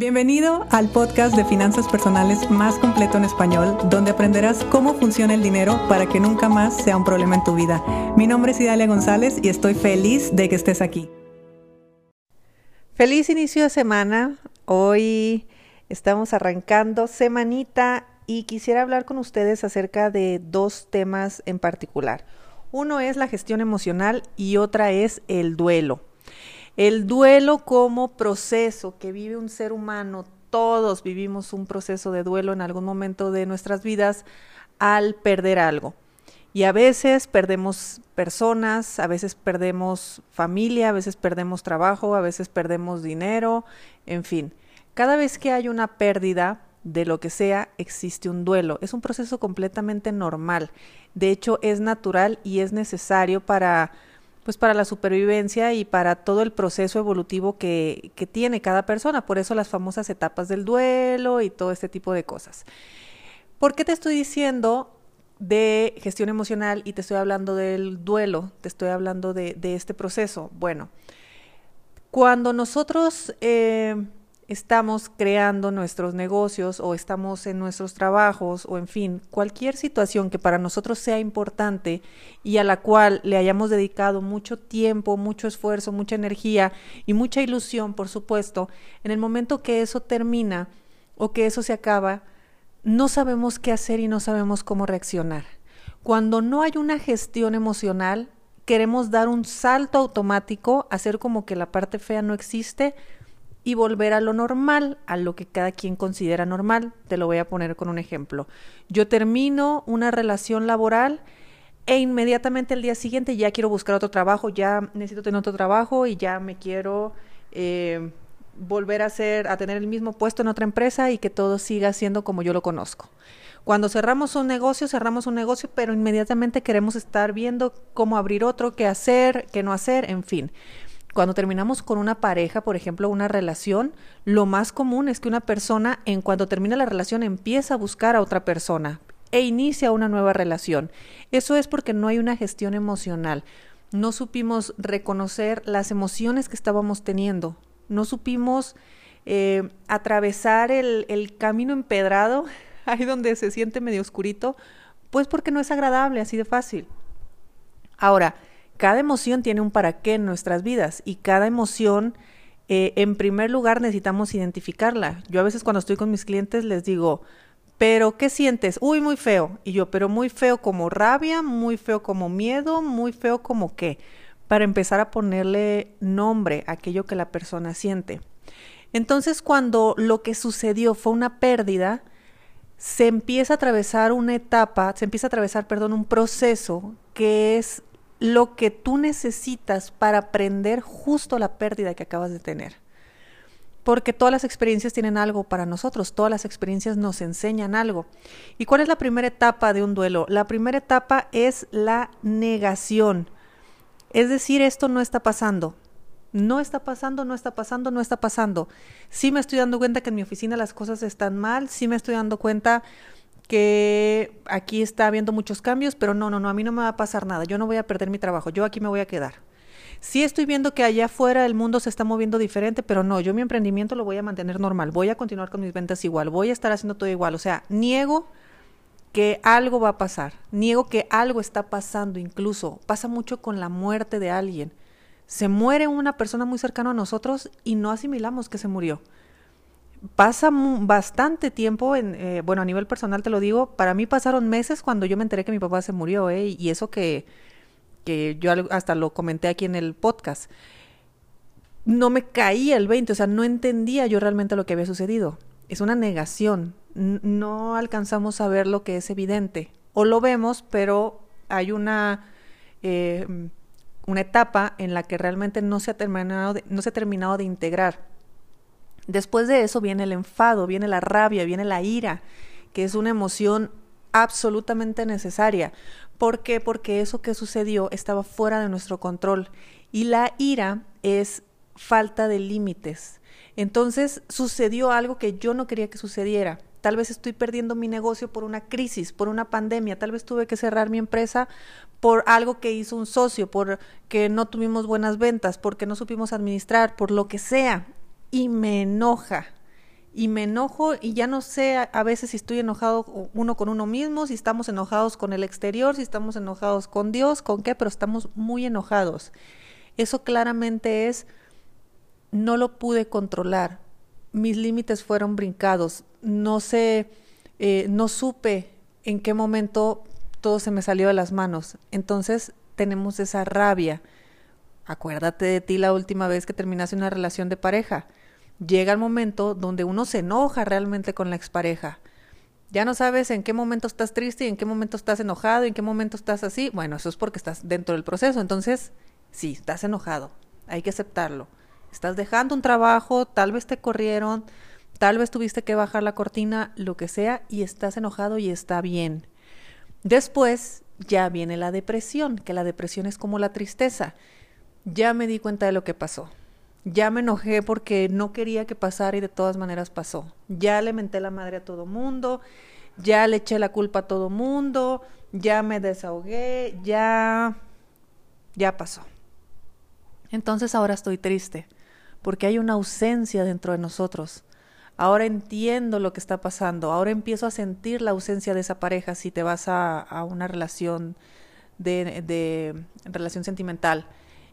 Bienvenido al podcast de finanzas personales más completo en español, donde aprenderás cómo funciona el dinero para que nunca más sea un problema en tu vida. Mi nombre es Idalia González y estoy feliz de que estés aquí. Feliz inicio de semana. Hoy estamos arrancando semanita y quisiera hablar con ustedes acerca de dos temas en particular. Uno es la gestión emocional y otra es el duelo. El duelo como proceso que vive un ser humano, todos vivimos un proceso de duelo en algún momento de nuestras vidas al perder algo. Y a veces perdemos personas, a veces perdemos familia, a veces perdemos trabajo, a veces perdemos dinero, en fin. Cada vez que hay una pérdida de lo que sea, existe un duelo. Es un proceso completamente normal. De hecho, es natural y es necesario para pues para la supervivencia y para todo el proceso evolutivo que, que tiene cada persona. Por eso las famosas etapas del duelo y todo este tipo de cosas. ¿Por qué te estoy diciendo de gestión emocional y te estoy hablando del duelo? Te estoy hablando de, este proceso. Bueno, cuando nosotros eh, estamos creando nuestros negocios o estamos en nuestros trabajos o en fin, cualquier situación que para nosotros sea importante y a la cual le hayamos dedicado mucho tiempo, mucho esfuerzo, mucha energía y mucha ilusión, por supuesto, en el momento que eso termina o que eso se acaba, no sabemos qué hacer y no sabemos cómo reaccionar. Cuando no hay una gestión emocional, queremos dar un salto automático, hacer como que la parte fea no existe, y volver a lo normal, a lo que cada quien considera normal. Te lo voy a poner con un ejemplo. Yo termino una relación laboral e inmediatamente el día siguiente ya quiero buscar otro trabajo, ya necesito tener otro trabajo y ya me quiero eh, volver a hacer, a tener el mismo puesto en otra empresa y que todo siga siendo como yo lo conozco. Cuando cerramos un negocio, cerramos un negocio, pero inmediatamente queremos estar viendo cómo abrir otro, qué hacer, qué no hacer, en fin. Cuando terminamos con una pareja, por ejemplo, una relación, lo más común es que una persona, en cuanto termina la relación, empieza a buscar a otra persona e inicia una nueva relación. Eso es porque no hay una gestión emocional. No supimos reconocer las emociones que estábamos teniendo. No supimos eh, atravesar el, el camino empedrado, ahí donde se siente medio oscurito, pues porque no es agradable, así de fácil. Ahora, cada emoción tiene un para qué en nuestras vidas y cada emoción, eh, en primer lugar, necesitamos identificarla. Yo a veces cuando estoy con mis clientes les digo, pero ¿qué sientes? Uy, muy feo. Y yo, pero muy feo como rabia, muy feo como miedo, muy feo como qué. Para empezar a ponerle nombre a aquello que la persona siente. Entonces, cuando lo que sucedió fue una pérdida, se empieza a atravesar una etapa, se empieza a atravesar, perdón, un proceso que es lo que tú necesitas para aprender justo la pérdida que acabas de tener. Porque todas las experiencias tienen algo para nosotros, todas las experiencias nos enseñan algo. ¿Y cuál es la primera etapa de un duelo? La primera etapa es la negación. Es decir, esto no está pasando. No está pasando, no está pasando, no está pasando. Sí me estoy dando cuenta que en mi oficina las cosas están mal, sí me estoy dando cuenta que aquí está habiendo muchos cambios, pero no, no, no, a mí no me va a pasar nada, yo no voy a perder mi trabajo, yo aquí me voy a quedar. Sí estoy viendo que allá afuera el mundo se está moviendo diferente, pero no, yo mi emprendimiento lo voy a mantener normal, voy a continuar con mis ventas igual, voy a estar haciendo todo igual, o sea, niego que algo va a pasar, niego que algo está pasando incluso, pasa mucho con la muerte de alguien. Se muere una persona muy cercana a nosotros y no asimilamos que se murió pasa bastante tiempo, en, eh, bueno, a nivel personal te lo digo, para mí pasaron meses cuando yo me enteré que mi papá se murió, ¿eh? y eso que, que yo hasta lo comenté aquí en el podcast. No me caía el 20, o sea, no entendía yo realmente lo que había sucedido. Es una negación, no alcanzamos a ver lo que es evidente, o lo vemos, pero hay una... Eh, una etapa en la que realmente no se ha terminado no se ha terminado de integrar Después de eso viene el enfado, viene la rabia, viene la ira, que es una emoción absolutamente necesaria. ¿Por qué? Porque eso que sucedió estaba fuera de nuestro control. Y la ira es falta de límites. Entonces sucedió algo que yo no quería que sucediera. Tal vez estoy perdiendo mi negocio por una crisis, por una pandemia. Tal vez tuve que cerrar mi empresa por algo que hizo un socio, por que no tuvimos buenas ventas, porque no supimos administrar, por lo que sea y me enoja. y me enojo y ya no sé a, veces si estoy enojado uno con uno mismo, si estamos enojados con el exterior, si estamos enojados con Dios, con qué, pero estamos muy enojados. Eso claramente es, no lo pude controlar, mis límites fueron brincados, no sé, eh, no supe en qué momento todo se me salió de las manos. Entonces tenemos esa rabia. Acuérdate de ti la última vez que terminaste una relación de pareja llega el momento donde uno se enoja realmente con la expareja. Ya no sabes en qué momento estás triste y en qué momento estás enojado y en qué momento estás así. Bueno, eso es porque estás dentro del proceso. Entonces, sí, estás enojado. Hay que aceptarlo. Estás dejando un trabajo, tal vez te corrieron, tal vez tuviste que bajar la cortina, lo que sea, y estás enojado y está bien. Después ya viene la depresión, que la depresión es como la tristeza. Ya me di cuenta de lo que pasó ya me enojé porque no quería que pasara y de todas maneras pasó. Ya le menté la madre a todo mundo, ya le eché la culpa a todo mundo, ya me desahogué, ya ya pasó. Entonces ahora estoy triste porque hay una ausencia dentro de nosotros. Ahora entiendo lo que está pasando, ahora empiezo a sentir la ausencia de esa pareja si te vas a, a una relación de, de relación sentimental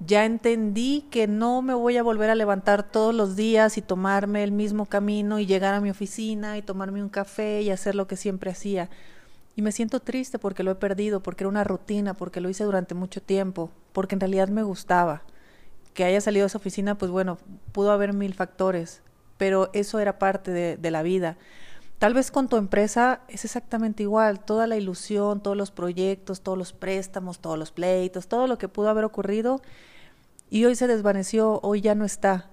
ya entendí que no me voy a volver a levantar todos los días y tomarme el mismo camino y llegar a mi oficina y tomarme un café y hacer lo que siempre hacía. Y me siento triste porque lo he perdido, porque era una rutina, porque lo hice durante mucho tiempo, porque en realidad me gustaba. Que haya salido de esa oficina, pues bueno, pudo haber mil factores, pero eso era parte de, de la vida. Tal vez con tu empresa es exactamente igual, toda la ilusión, todos los proyectos, todos los préstamos, todos los pleitos, todo lo que pudo haber ocurrido y hoy se desvaneció, hoy ya no está.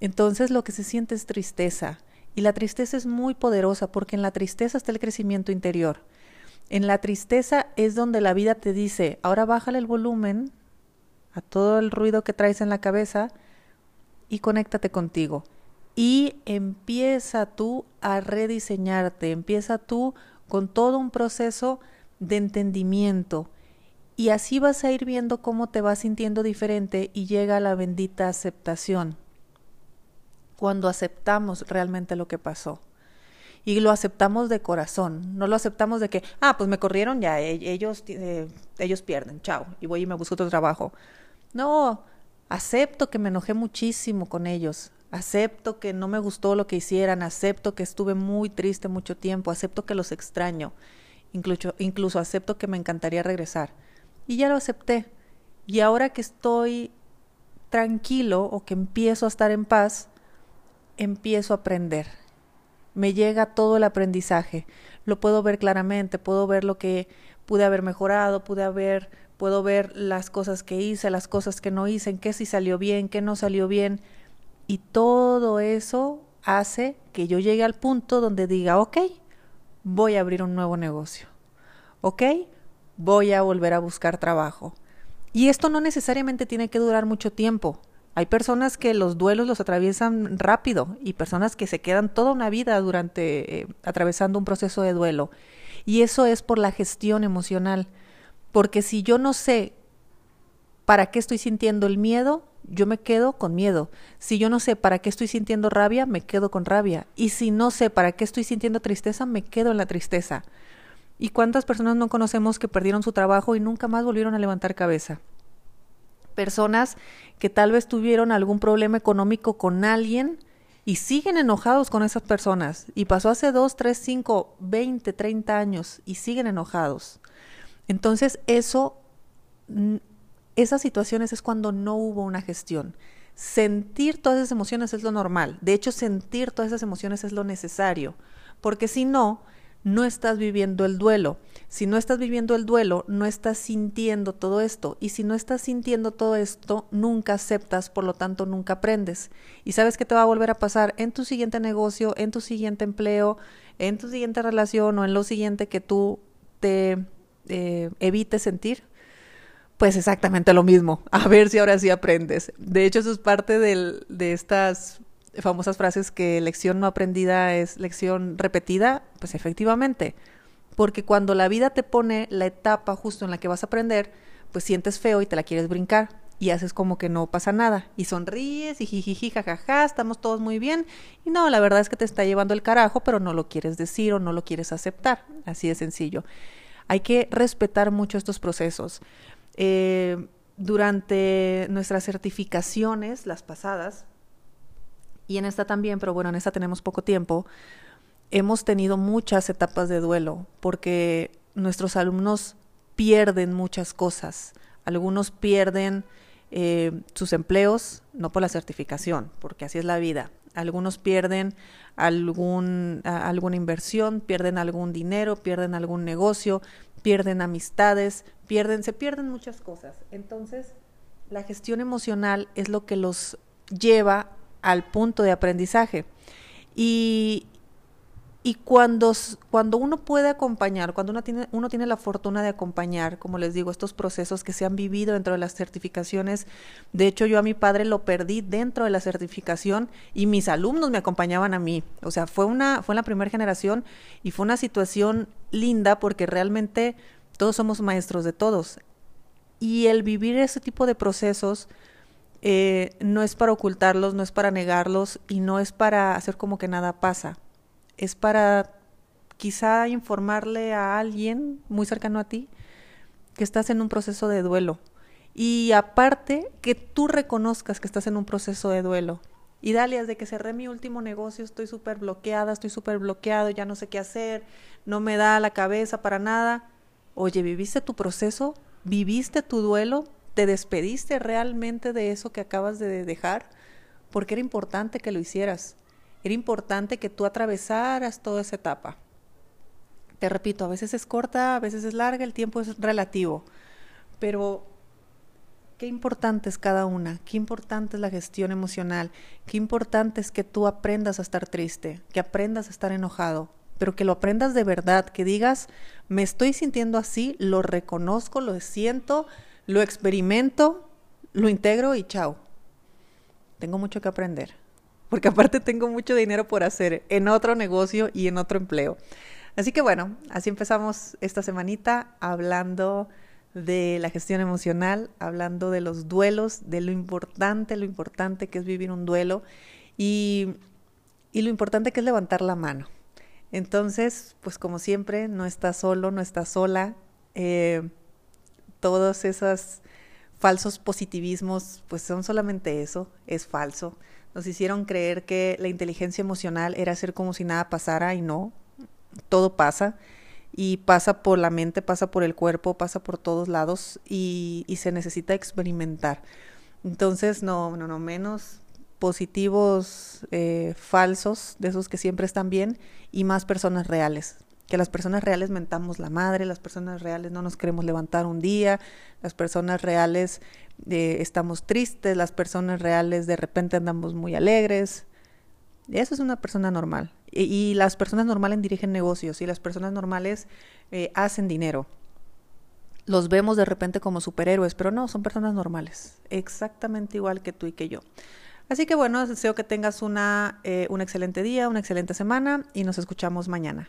Entonces lo que se siente es tristeza. Y la tristeza es muy poderosa porque en la tristeza está el crecimiento interior. En la tristeza es donde la vida te dice, ahora bájale el volumen a todo el ruido que traes en la cabeza y conéctate contigo. Y empieza tú a rediseñarte, empieza tú con todo un proceso de entendimiento, y así vas a ir viendo cómo te vas sintiendo diferente y llega la bendita aceptación. Cuando aceptamos realmente lo que pasó. Y lo aceptamos de corazón, no lo aceptamos de que, ah, pues me corrieron ya, e-, ellos, eh, ellos pierden, chao, y voy y me busco otro trabajo. No, acepto que me enojé muchísimo con ellos, acepto que no me gustó lo que hicieran, acepto que estuve muy triste mucho tiempo, acepto que los extraño, incluso, incluso acepto que me encantaría regresar y ya lo acepté. Y ahora que estoy tranquilo o que empiezo a estar en paz, empiezo a aprender. Me llega todo el aprendizaje. Lo puedo ver claramente, puedo ver lo que pude haber mejorado, pude haber, puedo ver las cosas que hice, las cosas que no hice, en qué sí salió bien, qué no salió bien. Y todo eso hace que yo llegue al punto donde diga, ok, voy a abrir un nuevo negocio. ¿Ok? voy a volver a buscar trabajo. Y esto no necesariamente tiene que durar mucho tiempo. Hay personas que los duelos los atraviesan rápido y personas que se quedan toda una vida durante eh, atravesando un proceso de duelo. Y eso es por la gestión emocional. Porque si yo no sé para qué estoy sintiendo el miedo, yo me quedo con miedo. Si yo no sé para qué estoy sintiendo rabia, me quedo con rabia. Y si no sé para qué estoy sintiendo tristeza, me quedo en la tristeza. ¿Y cuántas personas no conocemos que perdieron su trabajo y nunca más volvieron a levantar cabeza? Personas que tal vez tuvieron algún problema económico con alguien y siguen enojados con esas personas. Y pasó hace 2, 3, 5, 20, 30 años y siguen enojados. Entonces eso, esas situaciones es cuando no hubo una gestión. Sentir todas esas emociones es lo normal. De hecho, sentir todas esas emociones es lo necesario. Porque si no, no estás viviendo el duelo. Si no estás viviendo el duelo, no estás sintiendo todo esto. Y si no estás sintiendo todo esto, nunca aceptas, por lo tanto nunca aprendes. Y sabes qué te va a volver a pasar en tu siguiente negocio, en tu siguiente empleo, en tu siguiente relación o en lo siguiente que tú te eh, evites sentir. Pues exactamente lo mismo. A ver si ahora sí aprendes. De hecho, eso es parte del, de estas famosas frases que lección no aprendida es lección repetida, pues efectivamente, porque cuando la vida te pone la etapa justo en la que vas a aprender, pues sientes feo y te la quieres brincar. y haces como que no pasa nada y sonríes y jijiji jajaja, estamos todos muy bien y no, la verdad es que te está llevando el carajo, pero no lo quieres decir o no lo quieres aceptar, así de sencillo. Hay que respetar mucho estos procesos. Eh, durante nuestras certificaciones, las pasadas, y en esta también, pero bueno, en esta tenemos poco tiempo, hemos tenido muchas etapas de duelo porque nuestros alumnos pierden muchas cosas. Algunos pierden eh, sus empleos, no por la certificación, porque así es la vida. Algunos pierden algún, alguna inversión, pierden algún dinero, pierden algún negocio, pierden amistades, pierden, se pierden muchas cosas. Entonces, la gestión emocional es lo que los lleva al punto de aprendizaje. Y, y cuando, cuando uno puede acompañar, cuando uno tiene, uno tiene la fortuna de acompañar, como les digo, estos procesos que se han vivido dentro de las certificaciones, de hecho yo a mi padre lo perdí dentro de la certificación y mis alumnos me acompañaban a mí. O sea, fue, una, fue en la primera generación y fue una situación linda porque realmente todos somos maestros de todos. Y el vivir ese tipo de procesos eh, no es para ocultarlos, no es para negarlos y no es para hacer como que nada pasa es para quizá informarle a alguien muy cercano a ti que estás en un proceso de duelo. Y aparte, que tú reconozcas que estás en un proceso de duelo. Y Dalia, desde que cerré mi último negocio estoy súper bloqueada, estoy súper bloqueado, ya no sé qué hacer, no me da la cabeza para nada. Oye, ¿viviste tu proceso? ¿Viviste tu duelo? ¿Te despediste realmente de eso que acabas de dejar? Porque era importante que lo hicieras. Era importante que tú atravesaras toda esa etapa. Te repito, a veces es corta, a veces es larga, el tiempo es relativo, pero qué importante es cada una, qué importante es la gestión emocional, qué importante es que tú aprendas a estar triste, que aprendas a estar enojado, pero que lo aprendas de verdad, que digas, me estoy sintiendo así, lo reconozco, lo siento, lo experimento, lo integro y chao. Tengo mucho que aprender porque aparte tengo mucho dinero por hacer en otro negocio y en otro empleo. Así que bueno, así empezamos esta semanita hablando de la gestión emocional, hablando de los duelos, de lo importante, lo importante que es vivir un duelo y, lo importante que es levantar la mano. Entonces, pues como siempre, no estás solo, no estás sola. Eh, todos esos falsos positivismos, pues son solamente eso, es falso. Nos hicieron creer que la inteligencia emocional era hacer como si nada pasara y no, todo pasa y pasa por la mente, pasa por el cuerpo, pasa por todos lados y, se necesita experimentar. Entonces, no, no, no, menos positivos eh, falsos, de esos que siempre están bien, y más personas reales. Que las personas reales mentamos la madre, las personas reales no nos queremos levantar un día, las personas reales estamos tristes, las personas reales de repente andamos muy alegres. Eso es una persona normal. Y, las personas normales dirigen negocios y las personas normales eh, hacen dinero. Los vemos de repente como superhéroes, pero no, son personas normales, exactamente igual que tú y que yo. Así que bueno, deseo que tengas una, eh, un excelente día, una excelente semana y nos escuchamos mañana.